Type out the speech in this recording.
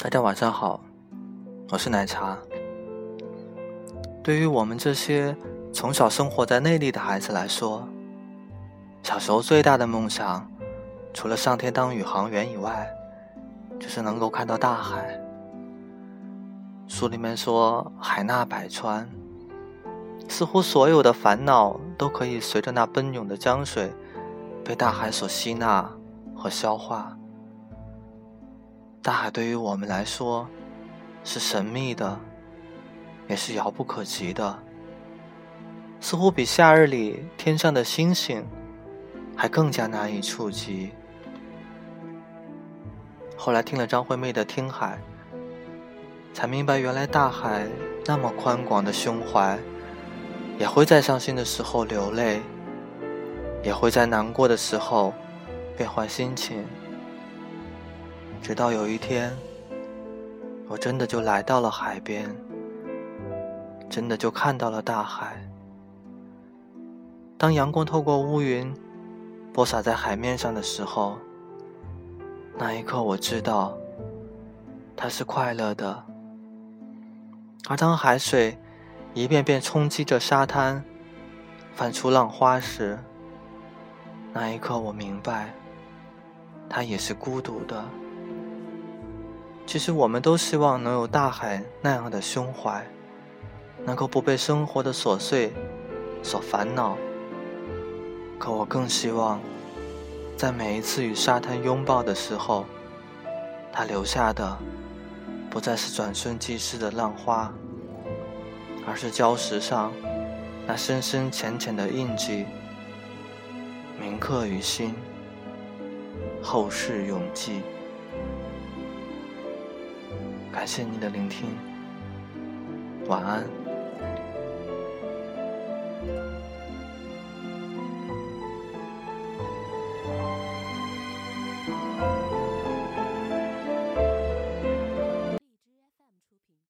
大家晚上好，我是奶茶。对于我们这些从小生活在内地的孩子来说，小时候最大的梦想，除了上天当宇航员以外，就是能够看到大海。书里面说海纳百川，似乎所有的烦恼都可以随着那奔涌的江水，被大海所吸纳和消化。大海对于我们来说，是神秘的，也是遥不可及的，似乎比夏日里天上的星星还更加难以触及。后来听了张惠妹的《听海》，才明白原来大海那么宽广的胸怀，也会在伤心的时候流泪，也会在难过的时候变换心情。直到有一天，我真的就来到了海边，真的就看到了大海。当阳光透过乌云，播洒在海面上的时候，那一刻我知道，它是快乐的。而当海水一遍遍冲击着沙滩，泛出浪花时，那一刻我明白，它也是孤独的。其实我们都希望能有大海那样的胸怀，能够不被生活的琐碎所烦恼。可我更希望，在每一次与沙滩拥抱的时候，它留下的不再是转瞬即逝的浪花，而是礁石上那深深浅浅的印记，铭刻于心，后世永记。感谢您的聆听，晚安。